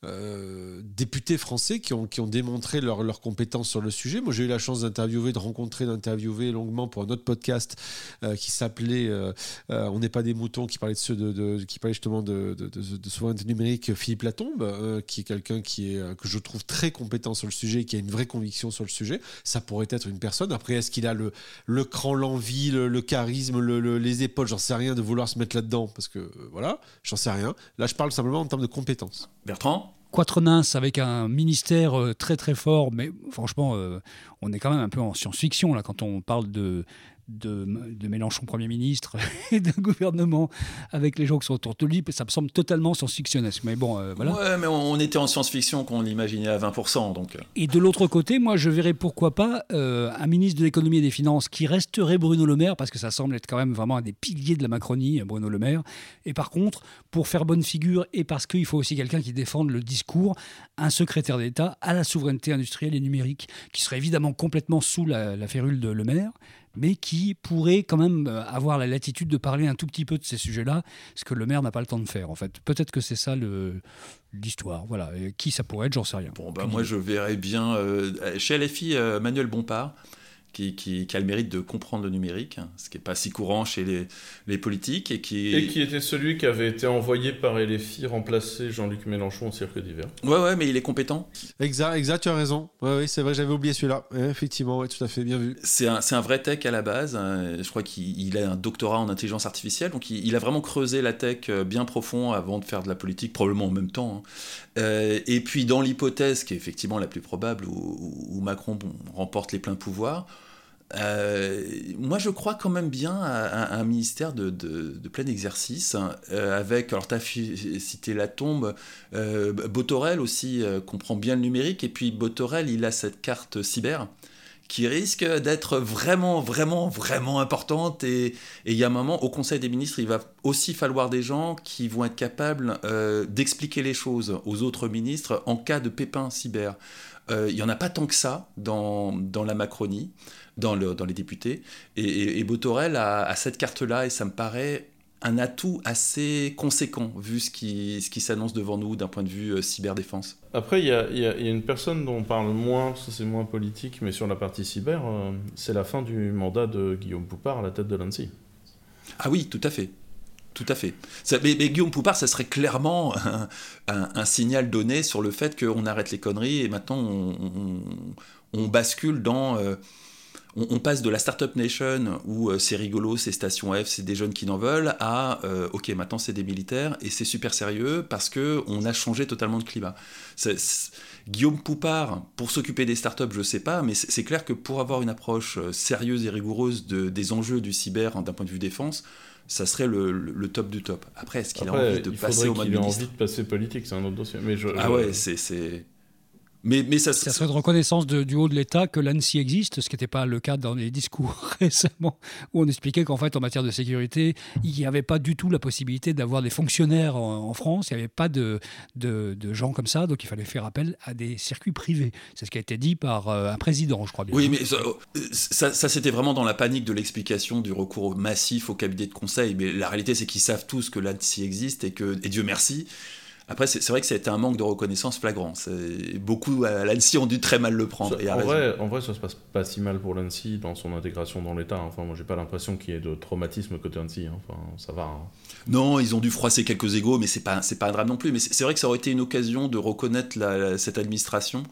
euh, députés français qui ont, qui ont démontré leurs leur compétences sur le sujet. Moi, j'ai eu la chance d'interviewer, de rencontrer, d'interviewer longuement pour un autre podcast euh, qui s'appelait euh, On n'est pas des moutons, qui parlait, de ceux de, qui parlait justement de, de, de, souveraineté numérique, Philippe Latombe, qui est quelqu'un qui que je trouve très compétent sur le sujet, qui a une vraie conviction sur le sujet. Ça pourrait être une personne. Après, est-ce qu'il a le, le cran, l'envie, le, charisme, les épaules? J'en sais rien de vouloir se mettre là-dedans, parce que voilà, j'en sais rien. Là, je parle simplement en termes de compétences. Bertrand? Quatrenince avec un ministère euh, très très fort, mais franchement, euh, on est quand même un peu en science-fiction là quand on parle de de, Mélenchon Premier ministre [LAUGHS] et d'un gouvernement avec les gens qui sont autour de lui, ça me semble totalement science-fictionnesque. Mais bon, euh, voilà. Ouais, mais on, était en science-fiction qu'on l'imaginait à 20%. Donc. Euh. Et de l'autre côté, moi, je verrais pourquoi pas euh, un ministre de l'économie et des finances qui resterait Bruno Le Maire, parce que ça semble être quand même vraiment un des piliers de la Macronie, Bruno Le Maire. Et par contre, pour faire bonne figure et parce qu'il faut aussi quelqu'un qui défende le discours, un secrétaire d'État à la souveraineté industrielle et numérique, qui serait évidemment complètement sous la, la férule de Le Maire mais qui pourrait quand même euh, avoir la latitude de parler un tout petit peu de ces sujets-là, ce que le maire n'a pas le temps de faire, en fait. Peut-être que c'est ça l'histoire. Voilà. qui ça pourrait être, j'en sais rien. Bon, bah, moi, je verrais bien. Euh, chez LFI, euh, Manuel Bompard qui, a le mérite de comprendre le numérique, hein, ce qui n'est pas si courant chez les, les, politiques. Et qui... et qui était celui qui avait été envoyé par LFI remplacer Jean-Luc Mélenchon au cirque d'hiver. Ouais, ouais, mais il est compétent. Exact, exact tu as raison. Ouais, oui, c'est vrai, j'avais oublié celui-là. effectivement, ouais, tout à fait, bien vu. C'est un, un, vrai tech à la base. Hein. Je crois qu'il a un doctorat en intelligence artificielle, donc il, a vraiment creusé la tech euh, bien profond avant de faire de la politique, probablement en même temps. Hein. Euh, et puis, dans l'hypothèse qui est effectivement la plus probable, où, où Macron remporte les pleins pouvoirs, euh, moi, je crois quand même bien à, un ministère de, plein exercice, hein, euh, avec, alors tu as cité la tombe, euh, Botorel aussi comprend bien le numérique, et puis Botorel, il a cette carte cyber qui risque d'être vraiment, vraiment, vraiment importante, et il y a un moment, au Conseil des ministres, il va aussi falloir des gens qui vont être capables d'expliquer les choses aux autres ministres en cas de pépin cyber. Il n'y en a pas tant que ça dans la Macronie dans, le, dans les députés. Et, et, Botorel a, cette carte-là, et ça me paraît un atout assez conséquent, vu ce qui, ce qui s'annonce devant nous d'un point de vue euh, cyberdéfense. Après, il y a, y a, une personne dont on parle moins, parce que c'est moins politique, mais sur la partie cyber, euh, c'est la fin du mandat de Guillaume Poupard à la tête de l'ANSI. Ah oui, tout à fait. Tout à fait. mais, Guillaume Poupard, ça serait clairement [LAUGHS] un, signal donné sur le fait qu'on arrête les conneries et maintenant on, on, bascule dans... Euh, on, passe de la Startup Nation où euh, c'est rigolo, c'est Station F, c'est des jeunes qui n'en veulent, à euh, ok, maintenant c'est des militaires et c'est super sérieux parce que on a changé totalement de climat. Guillaume Poupard, pour s'occuper des startups, je sais pas, mais c'est clair que pour avoir une approche euh, sérieuse et rigoureuse des enjeux du cyber hein, d'un point de vue défense, ça serait le, top du top. Après, est-ce qu'il a envie de passer au mode Il a envie de passer politique, c'est un autre dossier. Mais ah ouais, c'est mais, mais ça, ça serait de reconnaissance du haut de l'État que l'ANSI existe, ce qui n'était pas le cas dans les discours [LAUGHS] récemment, où on expliquait qu'en fait, en matière de sécurité, il n'y avait pas du tout la possibilité d'avoir des fonctionnaires en, France, il n'y avait pas de, de, gens comme ça, donc il fallait faire appel à des circuits privés. C'est ce qui a été dit par euh, un président, je crois bien. Oui, mais ça, ça, c'était vraiment dans la panique de l'explication du recours massif au cabinet de conseil, mais la réalité, c'est qu'ils savent tous que l'ANSI existe et que, et Dieu merci, Après, c'est vrai que ça a été un manque de reconnaissance flagrant. Beaucoup à l'ANSI ont dû très mal le prendre. en, vrai, en vrai, ça se passe pas si mal pour l'ANSI dans son intégration dans l'État. Enfin, moi, j'ai pas l'impression qu'il y ait de traumatisme côté ANSI. Hein. Enfin, ça va. Hein. Non, ils ont dû froisser quelques égaux, mais c'est pas, pas un drame non plus. Mais c'est vrai que ça aurait été une occasion de reconnaître cette administration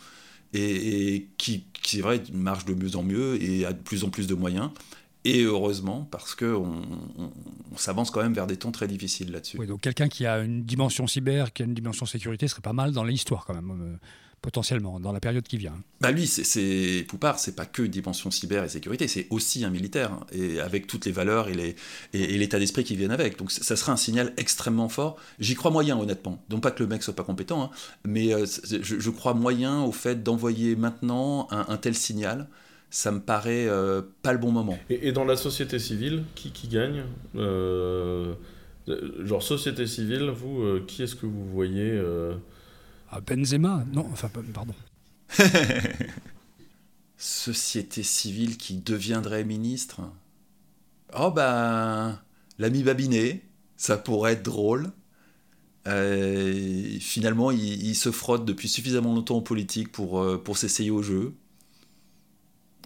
et, qui, qui c'est vrai, marche de mieux en mieux et a de plus en plus de moyens. Et heureusement, parce qu'on on, s'avance quand même vers des temps très difficiles là-dessus. Oui, donc quelqu'un qui a une dimension cyber, qui a une dimension sécurité, serait pas mal dans l'histoire quand même. Euh, potentiellement, dans la période qui vient. Bah lui, c'est Poupard, c'est pas que dimension cyber et sécurité, c'est aussi un militaire, hein, et avec toutes les valeurs et l'état et, l'état d'esprit qui viennent avec. Donc ça serait un signal extrêmement fort. J'y crois moyen, honnêtement. Non pas que le mec soit pas compétent, hein, mais euh, je, crois moyen au fait d'envoyer maintenant un, tel signal ça me paraît euh, pas le bon moment. Et, dans la société civile, qui, qui gagne euh, Genre société civile, vous, euh, qui est-ce que vous voyez ah, Benzema Non, enfin, pardon. [LAUGHS] société civile qui deviendrait ministre Oh ben, l'ami Babinet, ça pourrait être drôle. finalement, il, il, se frotte depuis suffisamment longtemps en politique pour, pour s'essayer au jeu.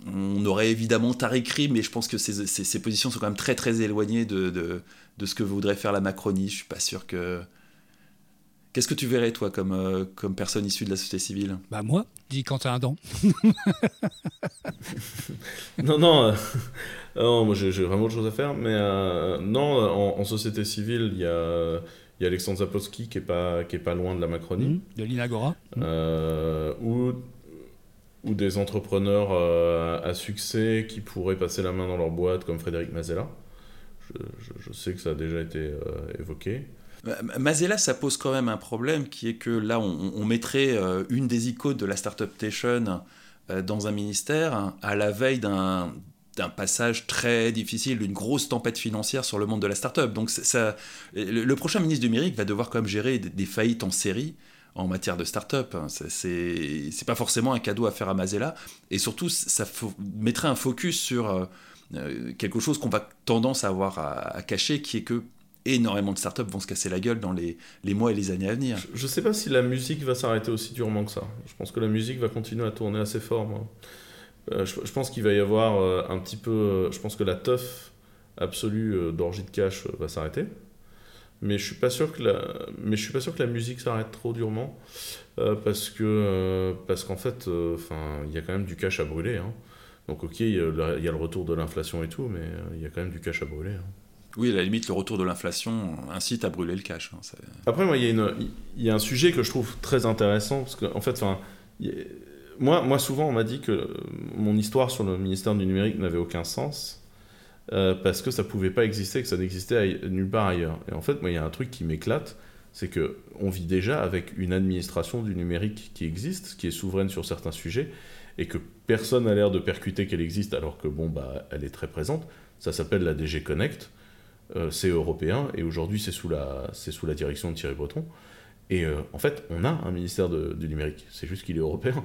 On aurait évidemment Tariq mais je pense que ces, positions sont quand même très très éloignées de, de, ce que voudrait faire la Macronie. Je suis pas sûr que. Qu'est-ce que tu verrais, toi, comme, euh, comme personne issue de la société civile? Bah, moi, dit Quentin Adam. [LAUGHS] non, non, euh, non [LAUGHS] moi j'ai vraiment autre chose à faire, mais euh, non, en, société civile, il y a, y a Alexandre Zapolsky qui est pas, qui est pas loin de la Macronie. Mmh, de l'Inagora. ou ou des entrepreneurs euh, à succès qui pourraient passer la main dans leur boîte, comme Frédéric Mazella. Je, sais que ça a déjà été euh, évoqué. Mazella, ça pose quand même un problème qui est que là, on, mettrait euh, une des icônes de la Startup Station dans un ministère à la veille d'un d'un passage très difficile, d'une grosse tempête financière sur le monde de la startup. Donc ça, le, prochain ministre du numérique va devoir quand même gérer des faillites en série en matière de start-up. Hein. C'est pas forcément un cadeau à faire à Mazella. Et surtout, ça mettrait un focus sur euh, euh, quelque chose qu'on va tendance à avoir à, cacher, qui est que énormément de startups vont se casser la gueule dans les, mois et les années à venir. Je ne sais pas si la musique va s'arrêter aussi durement que ça. Je pense que la musique va continuer à tourner assez fort. Euh, je, je, pense qu'il va y avoir un petit peu... Je pense que la teuf absolue d'orgie de cash va s'arrêter mais je suis pas sûr que la mais je suis pas sûr que la musique s'arrête trop durement euh, parce que euh, parce qu'en fait euh, enfin il y a quand même du cash à brûler hein. donc ok il y, a le retour de l'inflation et tout mais il y a quand même du cash à brûler hein. oui à la limite le retour de l'inflation incite à brûler le cash hein, après moi il y a y un sujet que je trouve très intéressant parce que en fait enfin moi moi souvent on m'a dit que mon histoire sur le ministère du numérique n'avait aucun sens euh, parce que ça pouvait pas exister, que ça n'existait nulle part ailleurs. Et en fait, moi, il y a un truc qui m'éclate, c'est que on vit déjà avec une administration du numérique qui existe, qui est souveraine sur certains sujets, et que personne n'a l'air de percuter qu'elle existe, alors que bon, bah, elle est très présente. Ça s'appelle la DG Connect. Euh, c'est européen et aujourd'hui c'est sous la c'est sous la direction de Thierry Breton. Et euh, en fait, on a un ministère du numérique. C'est juste qu'il est européen.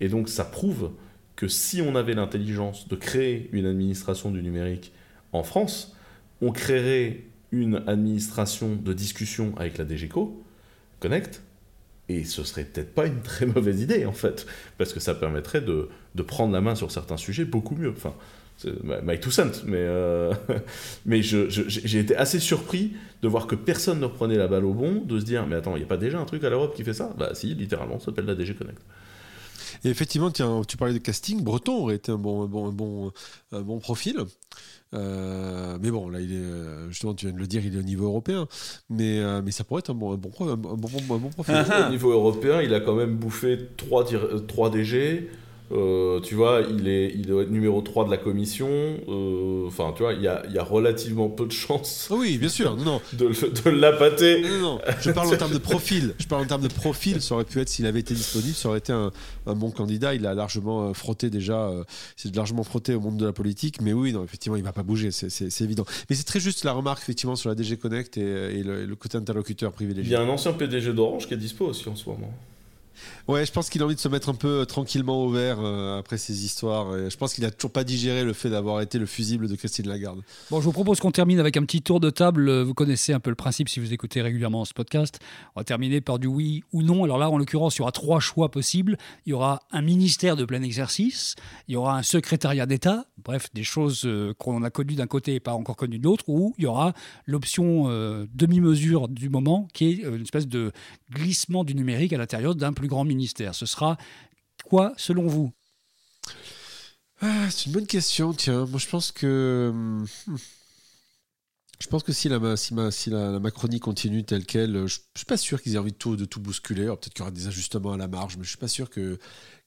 Et donc ça prouve que si on avait l'intelligence de créer une administration du numérique en France, on créerait une administration de discussion avec la DGCO, Connect, et ce serait peut-être pas une très [LAUGHS] mauvaise idée en fait, parce que ça permettrait de, prendre la main sur certains sujets beaucoup mieux. Enfin, my two cents, mais, euh, [LAUGHS] mais j'ai été assez surpris de voir que personne ne reprenait la balle au bon, de se dire mais attends, il n'y a pas déjà un truc à l'Europe qui fait ça? Bah si, littéralement, ça s'appelle la DG Connect. Et effectivement, tiens, tu parlais de casting, Breton aurait été un bon, bon, bon, un bon profil. Euh, mais bon, là, euh, justement, tu viens de le dire, il est au niveau européen. Mais, euh, mais ça pourrait être un bon, un bon, un bon, un bon profil. [LAUGHS] au niveau européen, il a quand même bouffé 3, 3 DG. Euh, tu vois, il, est, il doit être numéro 3 de la commission. Euh, enfin, tu vois, il y a, y a, relativement peu de chances. Ah oui, bien sûr, non, [LAUGHS] De, de l'appâter. Non, non, je parle en termes de profil. Je parle en termes de profil. Ça aurait pu être, s'il avait été disponible, ça aurait été un, un bon candidat. Il a largement euh, frotté déjà, c'est largement frotté au monde de la politique. Mais oui, non, effectivement, il va pas bouger, c'est évident. Mais c'est très juste la remarque, effectivement, sur la DG Connect et, le, le, côté interlocuteur privilégié. Il y a un ancien PDG d'Orange qui est dispo aussi en ce moment. Ouais, je pense qu'il a envie de se mettre un peu euh, tranquillement au vert euh, après ces histoires. Je pense qu'il a toujours pas digéré le fait d'avoir été le fusible de Christine Lagarde. Bon, je vous propose qu'on termine avec un petit tour de table. Vous connaissez un peu le principe si vous écoutez régulièrement ce podcast. On va terminer par du oui ou non. Alors là, en l'occurrence, il y aura trois choix possibles. Il y aura un ministère de plein exercice, il y aura un secrétariat d'État, bref, des choses euh, qu'on a connues d'un côté et pas encore connues de l'autre, ou il y aura l'option demi-mesure du moment qui est une espèce de glissement du numérique à l'intérieur d'un plus grand ministère ministère. Ce sera quoi selon vous? Ah, C'est une bonne question, tiens. Moi, je pense que. Hmm, je pense que si la, Macronie continue telle qu'elle, je ne suis pas sûr qu'ils aient envie de tout, de tout bousculer. Peut-être qu'il y aura des ajustements à la marge, mais je ne suis pas sûr qu'il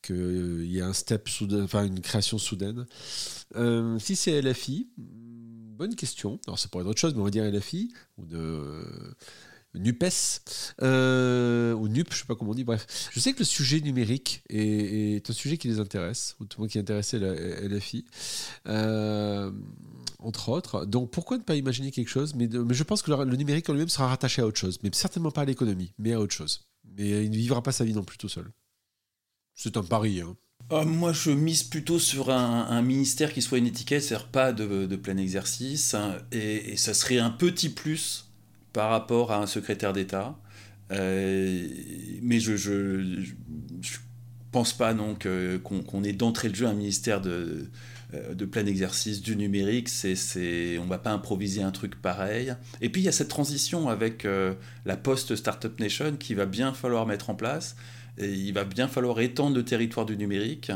que y ait un step soudain, enfin une création soudaine. Euh, si c'est LFI, bonne question. Alors ça pourrait être autre chose, mais on va dire LFI ou de NUPES, euh, ou NUP, je ne sais pas comment on dit, bref. Je sais que le sujet numérique est, un sujet qui les intéresse, ou tout le monde qui intéressait la LFI, euh, entre autres. Donc pourquoi ne pas imaginer quelque chose? Mais, je pense que le, numérique en lui-même sera rattaché à autre chose, mais certainement pas à l'économie, mais à autre chose. Mais il ne vivra pas sa vie non plus tout seul. C'est un pari. Hein. Euh, moi, je mise plutôt sur un, ministère qui soit une étiquette, c'est-à-dire pas de, plein exercice, hein, et ça serait un petit plus par rapport à un secrétaire d'État. Euh, mais je, je, pense pas qu'on ait d'entrée de jeu un ministère de, euh, plein exercice du numérique. C'est, on va pas improviser un truc pareil. Et puis il y a cette transition avec euh, la post Startup Nation qui va bien falloir mettre en place. Et il va bien falloir étendre le territoire du numérique.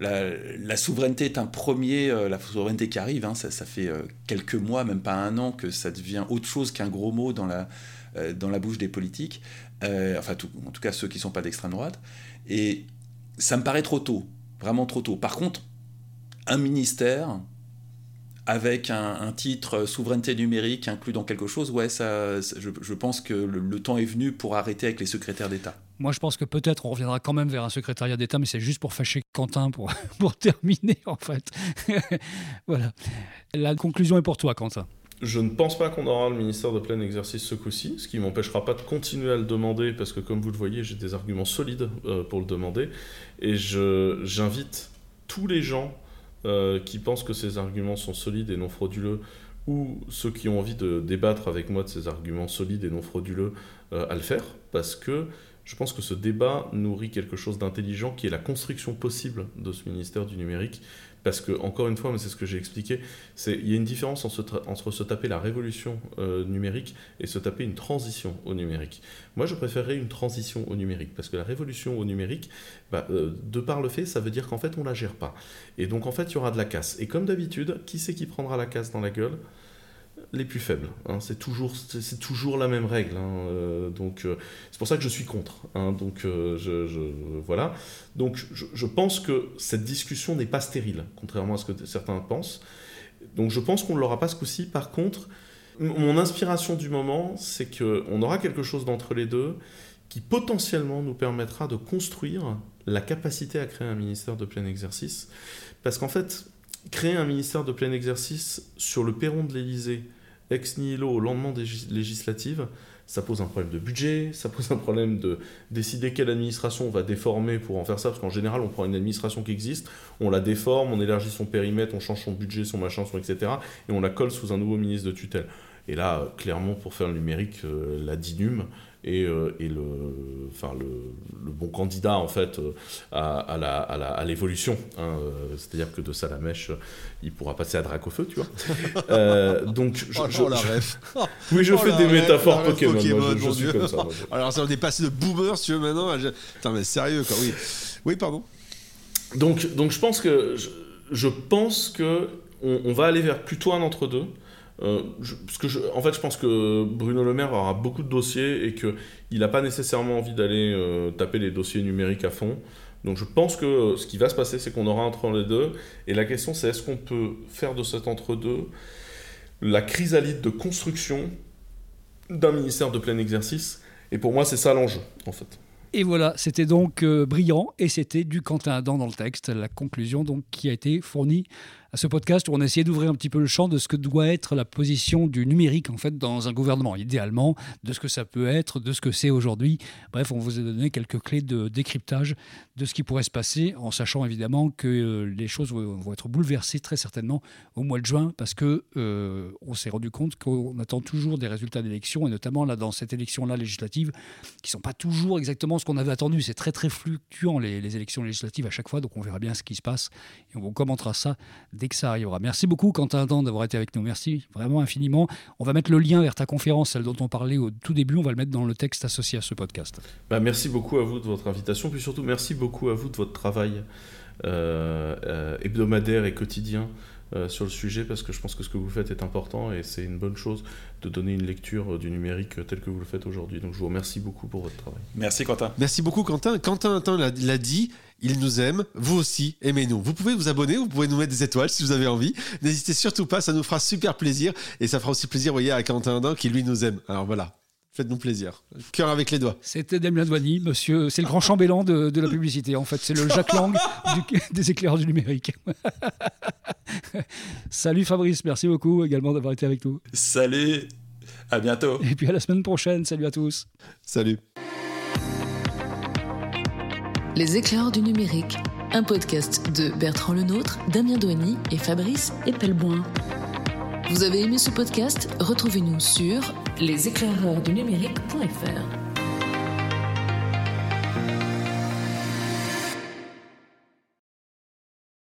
La, souveraineté est un premier, euh, la souveraineté qui arrive, hein, ça, fait euh, quelques mois, même pas un an, que ça devient autre chose qu'un gros mot dans la, euh, dans la bouche des politiques, enfin en tout cas ceux qui ne sont pas d'extrême droite. Et ça me paraît trop tôt, vraiment trop tôt. Par contre, un ministère avec un, titre souveraineté numérique inclus dans quelque chose, ouais, ça, je, pense que le temps est venu pour arrêter avec les secrétaires d'État. Moi, je pense que peut-être on reviendra quand même vers un secrétariat d'État, mais c'est juste pour fâcher Quentin pour, [LAUGHS] pour terminer, en fait. [LAUGHS] voilà. La conclusion est pour toi, Quentin. Je ne pense pas qu'on aura le ministère de plein exercice ce coup-ci, ce qui ne m'empêchera pas de continuer à le demander, parce que comme vous le voyez, j'ai des arguments solides euh, pour le demander. Et j'invite tous les gens euh, qui pensent que ces arguments sont solides et non frauduleux, ou ceux qui ont envie de débattre avec moi de ces arguments solides et non frauduleux, euh, à le faire, parce que je pense que ce débat nourrit quelque chose d'intelligent qui est la construction possible de ce ministère du numérique. Parce que, encore une fois, mais c'est ce que j'ai expliqué, il y a une différence entre, se taper la révolution euh, numérique et se taper une transition au numérique. Moi, je préférerais une transition au numérique, parce que la révolution au numérique, bah, euh, de par le fait, ça veut dire qu'en fait, on ne la gère pas. Et donc, en fait, il y aura de la casse. Et comme d'habitude, qui c'est qui prendra la casse dans la gueule? Les plus faibles. Hein. C'est toujours, c'est toujours la même règle. Hein. Euh, donc euh, c'est pour ça que je suis contre. Hein. Donc euh, je, voilà. Donc je, pense que cette discussion n'est pas stérile, contrairement à ce que certains pensent. Donc je pense qu'on ne l'aura pas ce coup-ci. Par contre, mon inspiration du moment, c'est que on aura quelque chose d'entre les deux qui potentiellement nous permettra de construire la capacité à créer un ministère de plein exercice. Parce qu'en fait, créer un ministère de plein exercice sur le perron de l'Élysée ex nihilo au lendemain des législatives, ça pose un problème de budget, ça pose un problème de décider quelle administration on va déformer pour en faire ça, parce qu'en général, on prend une administration qui existe, on la déforme, on élargit son périmètre, on change son budget, son machin, son etc., et on la colle sous un nouveau ministre de tutelle. Et là, clairement, pour faire le numérique, euh, la DINUM et, euh, et le, enfin, le, le, bon candidat en fait euh, à, à, la, à, l'évolution. Hein, C'est-à-dire que de Salamèche, il pourra passer à Dracofeu, tu vois. [LAUGHS] donc, je, oh, je, la ref. [LAUGHS] oui, je oh, fais des métaphores Pokémon. moi, je, suis comme ça. Alors, ça, on est passé de boomer, si tu veux, maintenant. Putain, mais sérieux, quoi. Oui, oui pardon. Donc, donc, je pense que je, pense que on, on va aller vers plutôt un entre-deux. Euh, parce que en fait, je pense que Bruno Le Maire aura beaucoup de dossiers et qu'il n'a pas nécessairement envie d'aller euh, taper les dossiers numériques à fond. Donc je pense que euh, ce qui va se passer, c'est qu'on aura entre les deux. Et la question, c'est est-ce qu'on peut faire de cet entre-deux la chrysalide de construction d'un ministère de plein exercice? Et pour moi, c'est ça l'enjeu, en fait. Et voilà, c'était donc brillant et c'était du Quentin Adam dans le texte, la conclusion donc qui a été fournie à ce podcast où on a essayé d'ouvrir un petit peu le champ de ce que doit être la position du numérique en fait dans un gouvernement, idéalement, de ce que ça peut être, de ce que c'est aujourd'hui. Bref, on vous a donné quelques clés de décryptage de ce qui pourrait se passer, en sachant évidemment que euh, les choses vont être bouleversées très certainement au mois de juin, parce que euh, on s'est rendu compte qu'on attend toujours des résultats d'élections, et notamment là dans cette élection-là législative, qui sont pas toujours exactement ce qu'on avait attendu. C'est très très fluctuant les, les, élections législatives à chaque fois, donc on verra bien ce qui se passe et on commentera ça dès que ça arrivera. Merci beaucoup Quentin d'avoir été avec nous. Merci vraiment infiniment. On va mettre le lien vers ta conférence, celle dont on parlait au tout début. On va le mettre dans le texte associé à ce podcast. Bah, merci beaucoup à vous de votre invitation, puis surtout merci beaucoup à vous de votre travail euh, euh, hebdomadaire et quotidien euh, sur le sujet parce que je pense que ce que vous faites est important et c'est une bonne chose de donner une lecture du numérique tel que vous le faites aujourd'hui. Donc je vous remercie beaucoup pour votre travail. Merci Quentin. Merci beaucoup Quentin. Quentin, l'a dit, il nous aime, vous aussi, aimez-nous. Vous pouvez vous abonner, vous pouvez nous mettre des étoiles si vous avez envie. N'hésitez surtout pas, ça nous fera super plaisir et ça fera aussi plaisir, vous voyez, à Quentin qui lui nous aime. Alors voilà, Faites-nous plaisir. Cœur avec les doigts. C'était Damien Douani, monsieur. C'est le grand chambellan de, la publicité, en fait. C'est le Jacques Lang [LAUGHS] des éclaireurs du numérique. [LAUGHS] Salut Fabrice, merci beaucoup également d'avoir été avec nous. Salut, à bientôt. Et puis à la semaine prochaine. Salut à tous. Salut. Les éclaireurs du numérique, un podcast de Bertrand Lenôtre, Damien Douani et Fabrice Epelboin. Vous avez aimé ce podcast? Retrouvez-nous sur leséclaireursdunumérique.fr.